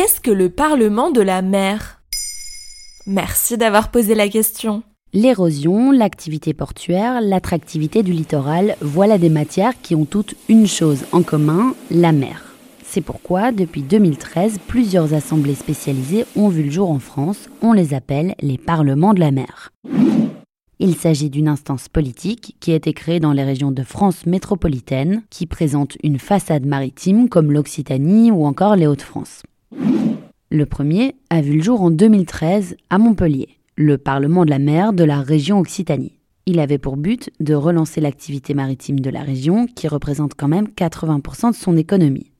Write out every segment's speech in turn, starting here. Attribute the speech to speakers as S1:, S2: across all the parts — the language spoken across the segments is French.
S1: Qu'est-ce que le Parlement de la mer? Merci d'avoir posé la question.
S2: L'érosion, l'activité portuaire, l'attractivité du littoral, voilà des matières qui ont toutes une chose en commun, la mer. C'est pourquoi, depuis 2013, plusieurs assemblées spécialisées ont vu le jour en France. On les appelle les parlements de la mer. Il s'agit d'une instance politique qui a été créée dans les régions de France métropolitaine, qui présente une façade maritime comme l'Occitanie ou encore les Hauts-de-France. Le premier a vu le jour en 2013 à Montpellier le Parlement de la mer de la région Occitanie. Il avait pour but de relancer l'activité maritime de la région qui représente quand même 80% de son économie.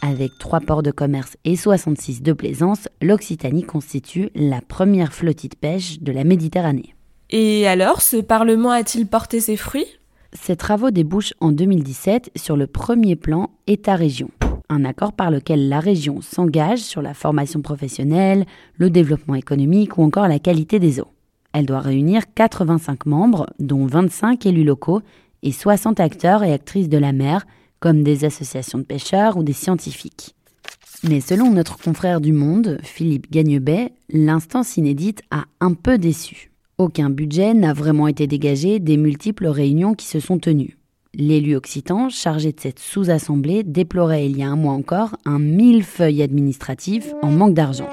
S2: Avec trois ports de commerce et 66 de plaisance, l'Occitanie constitue la première flottille de pêche de la Méditerranée.
S1: Et alors, ce Parlement a-t-il porté ses fruits?
S2: Ces travaux débouchent en 2017 sur le premier plan État-région un accord par lequel la région s'engage sur la formation professionnelle, le développement économique ou encore la qualité des eaux. Elle doit réunir 85 membres, dont 25 élus locaux et 60 acteurs et actrices de la mer, comme des associations de pêcheurs ou des scientifiques. Mais selon notre confrère du Monde, Philippe Gagnebet, l'instance inédite a un peu déçu. Aucun budget n'a vraiment été dégagé des multiples réunions qui se sont tenues. L'élu occitan chargé de cette sous-assemblée déplorait il y a un mois encore un millefeuille administratif en manque d'argent.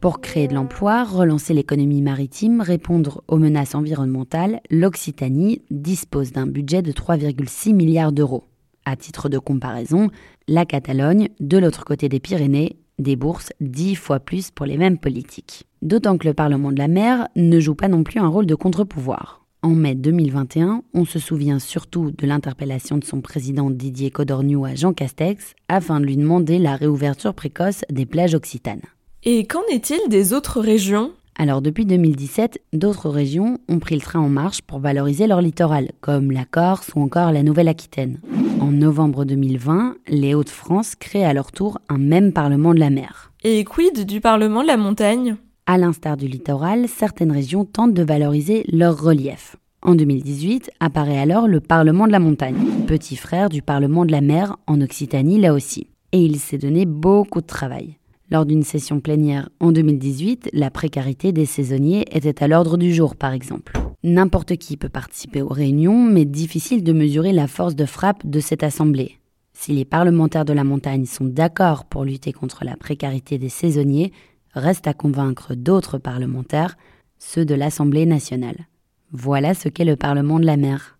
S2: Pour créer de l'emploi, relancer l'économie maritime, répondre aux menaces environnementales, l'Occitanie dispose d'un budget de 3,6 milliards d'euros. À titre de comparaison, la Catalogne, de l'autre côté des Pyrénées, débourse 10 fois plus pour les mêmes politiques. D'autant que le Parlement de la mer ne joue pas non plus un rôle de contre-pouvoir. En mai 2021, on se souvient surtout de l'interpellation de son président Didier Codorniou à Jean Castex afin de lui demander la réouverture précoce des plages occitanes.
S1: Et qu'en est-il des autres régions?
S2: Alors depuis 2017, d'autres régions ont pris le train en marche pour valoriser leur littoral, comme la Corse ou encore la Nouvelle-Aquitaine. En novembre 2020, les Hauts-de-France créent à leur tour un même Parlement de la mer.
S1: Et quid du Parlement de la montagne?
S2: À l'instar du littoral, certaines régions tentent de valoriser leur relief. En 2018 apparaît alors le Parlement de la montagne, petit frère du Parlement de la mer en Occitanie là aussi. Et il s'est donné beaucoup de travail. Lors d'une session plénière en 2018, la précarité des saisonniers était à l'ordre du jour par exemple. N'importe qui peut participer aux réunions, mais difficile de mesurer la force de frappe de cette assemblée. Si les parlementaires de la montagne sont d'accord pour lutter contre la précarité des saisonniers, reste à convaincre d'autres parlementaires, ceux de l'Assemblée nationale. Voilà ce qu'est le Parlement de la mer.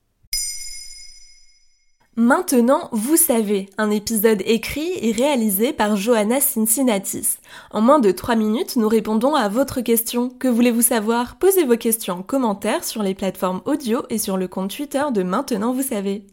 S1: Maintenant, vous savez, un épisode écrit et réalisé par Johanna Cincinnatis. En moins de 3 minutes, nous répondons à votre question. Que voulez-vous savoir? Posez vos questions en commentaire sur les plateformes audio et sur le compte Twitter de Maintenant, vous savez.